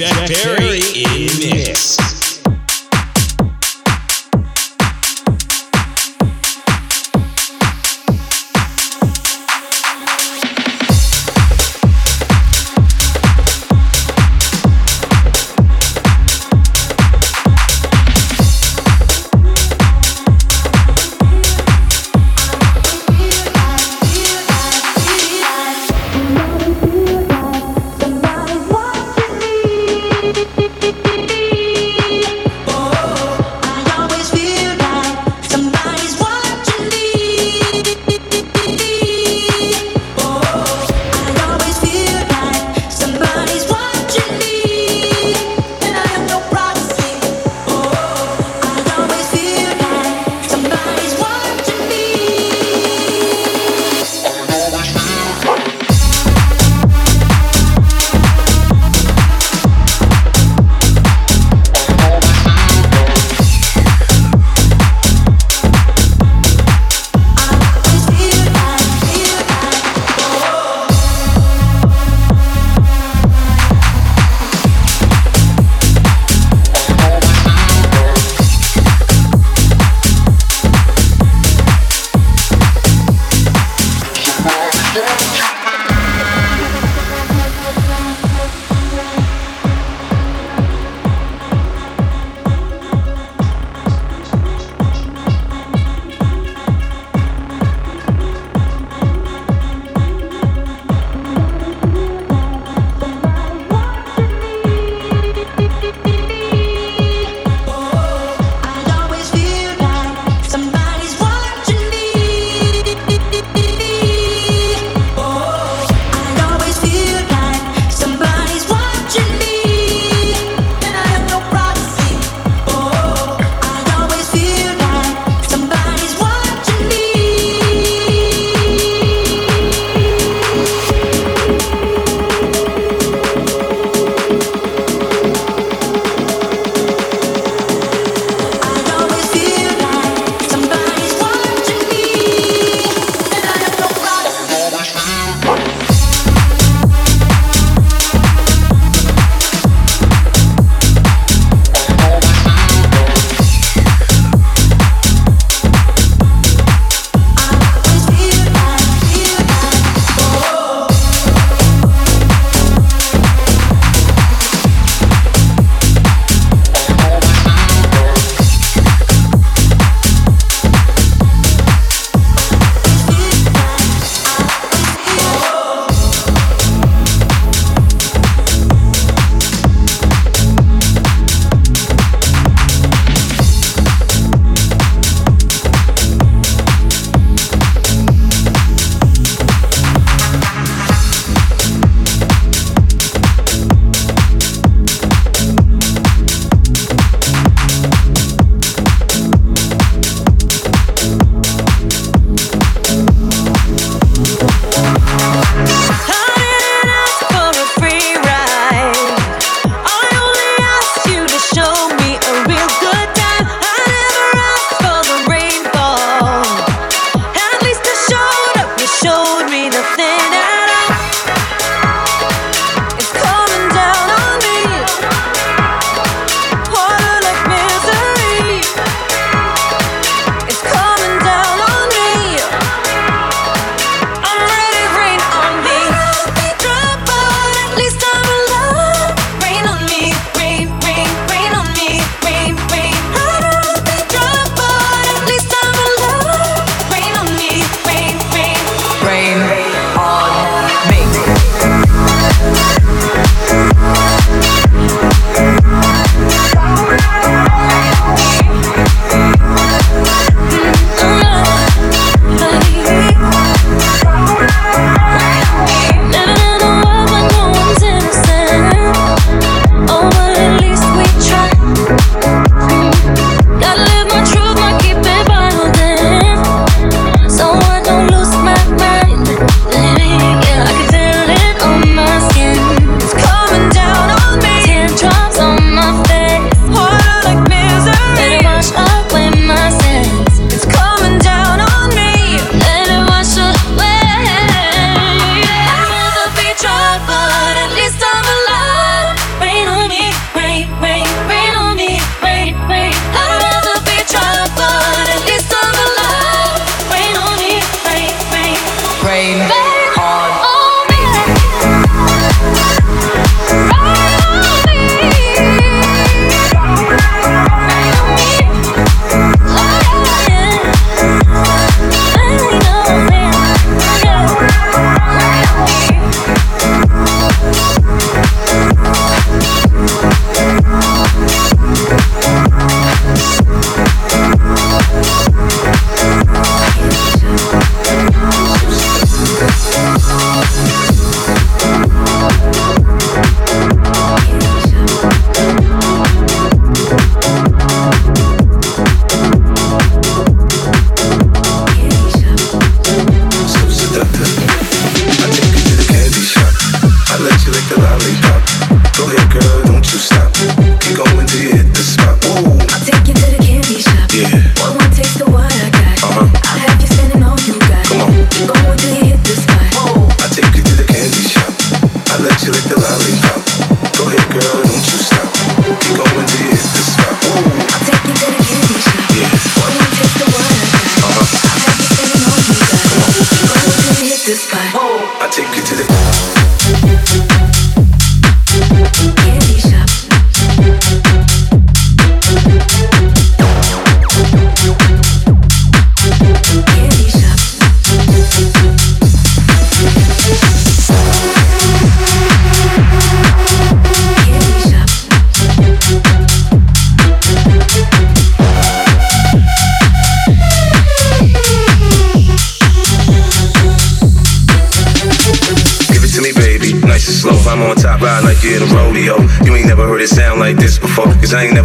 Jack Perry in mix.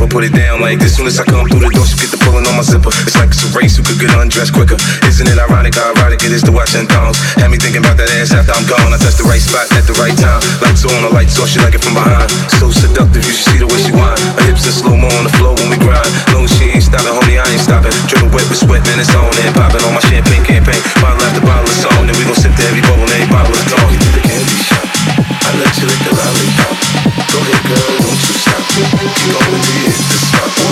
Put it down like this. Soon as I come through the door, she get the pulling on my zipper. It's like it's a race who could get undressed quicker. Isn't it ironic how erotic it is to watch them thongs? Had me thinking about that ass after I'm gone. I touch the right spot at the right time. Lights on, the lights off, she like it from behind. So seductive, you should see the way she whine. Her hips in slow mo on the floor when we grind. Long she ain't stopping, homie, I ain't stopping. Dripping wet with sweat, man, it's on and popping on my champagne campaign. Bottle after bottle of song, then we gon' sip to every bubble, every bottle is gone. To the candy shop. I let you lick the lollipop. Go ahead, girl, you stop. Keep going till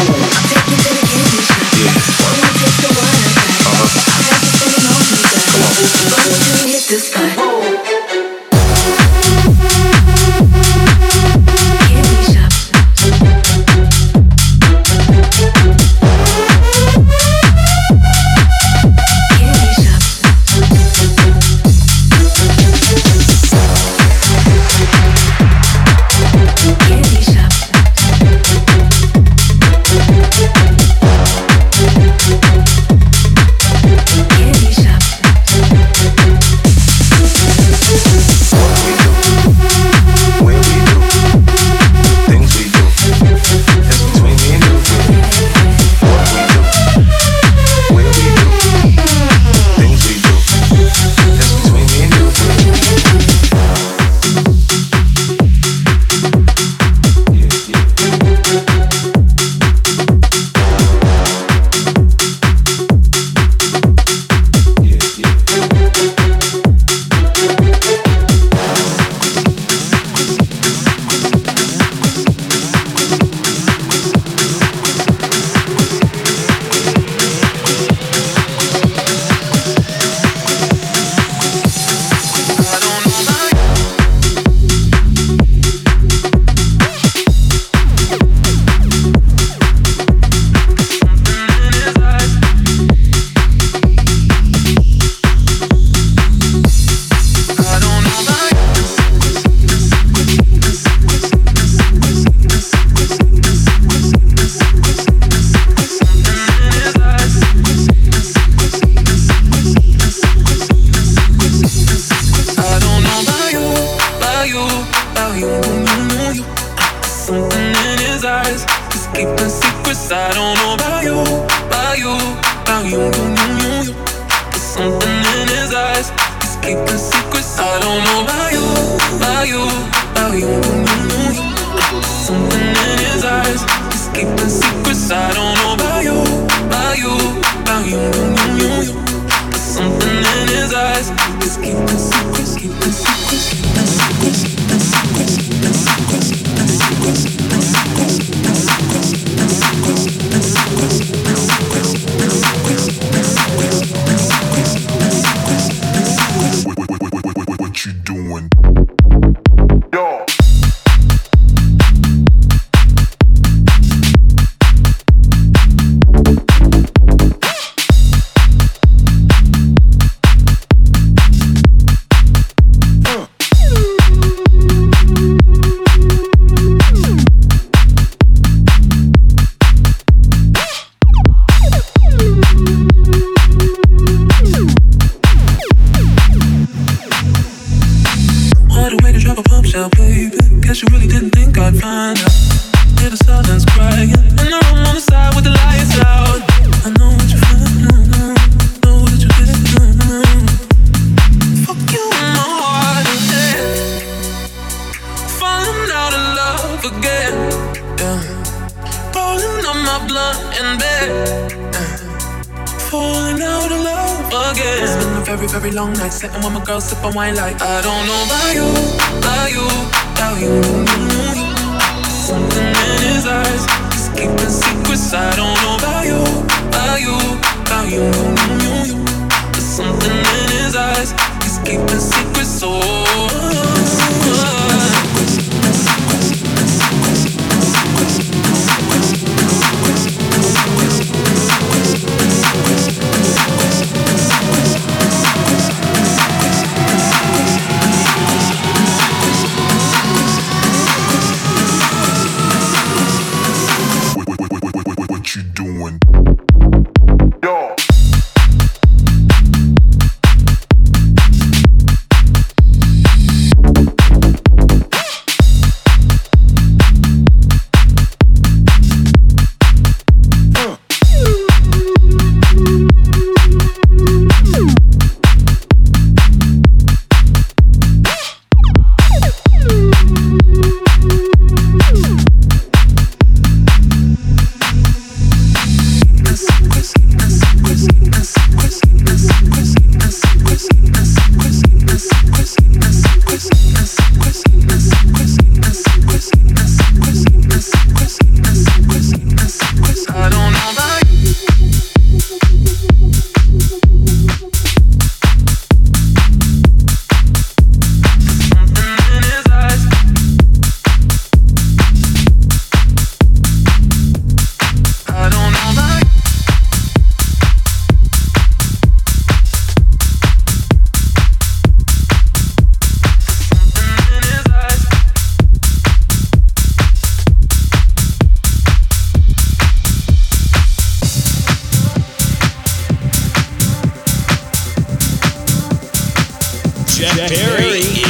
Jeff, Perry. Perry.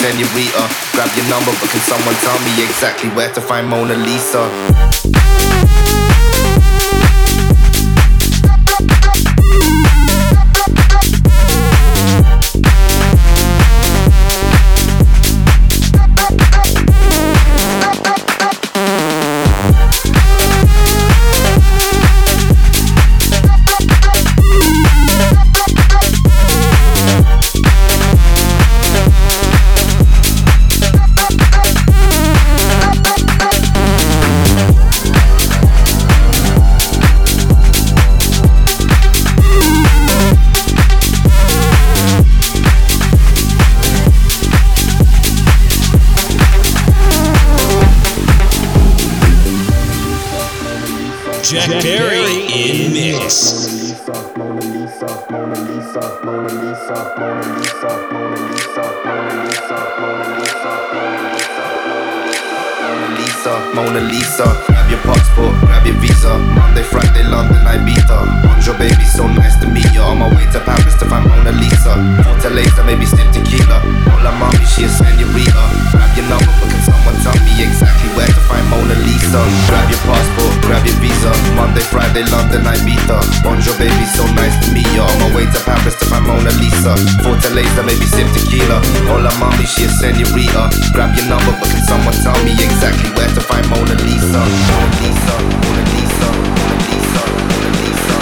Senorita. Grab your number, but can someone tell me exactly where to find Mona Lisa? Lisa, Mona Lisa. Grab your passport, grab your visa. Monday, Friday, London, Ibiza. Bonjour, baby, so nice to meet ya. On my way to Paris to find Mona Lisa. Fortaleza, maybe sip tequila. Hola, mommy, she a senorita. Grab your number, but can someone tell me exactly where to find Mona Lisa? Grab your passport, grab your visa. Monday, Friday, London, Ibiza. Bonjour, baby, so nice to meet ya. On my way to Paris to find Mona Lisa. Fortaleza, maybe sip tequila. Hola, mommy, she a senorita. Grab your number, can someone tell me exactly where to find Mona Lisa? Mona Lisa, Mona Lisa, Mona Lisa.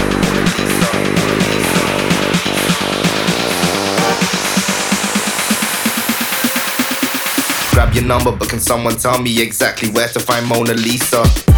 Grab your number, but can someone tell me exactly where to find Mona Lisa?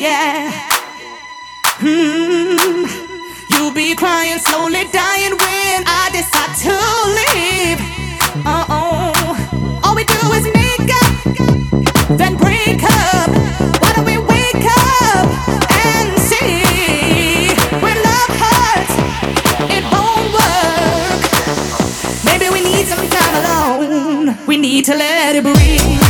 yeah. Hmm. You'll be crying, slowly dying when I decide to leave. Uh oh. All we do is make up, then break up. Why don't we wake up and see? When love hurts, it won't work. Maybe we need some time alone. We need to let it breathe.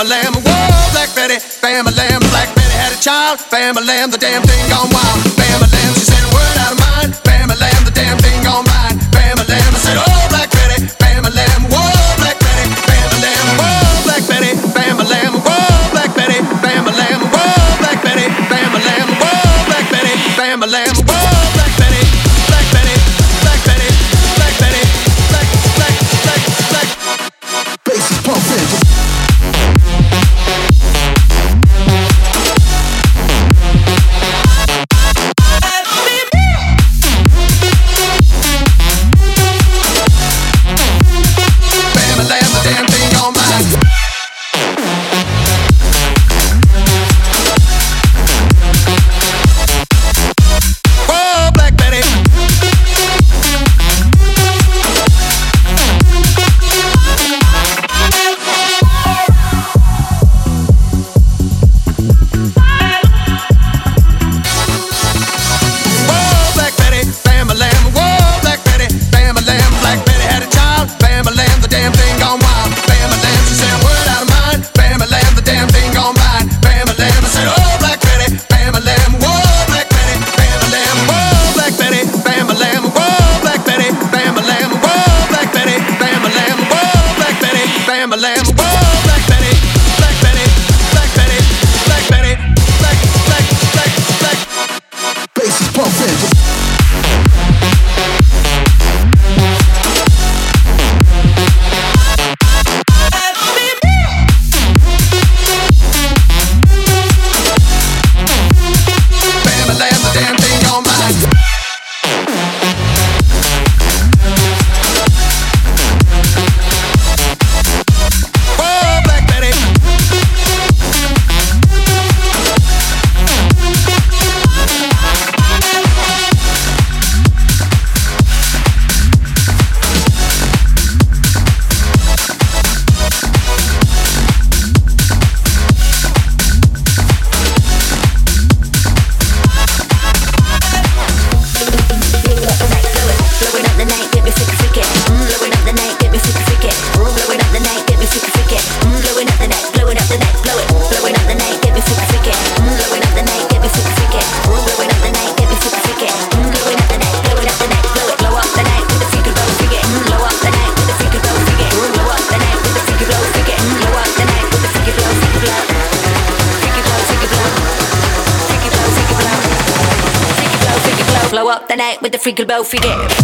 Bam a lamb, whoa, Black Betty, bam a lamb, Black Betty had a child, bam a lamb, the damn thing gone wild. Bam a lamb, she said a word out of mine, bam a lamb, freaky bow figure.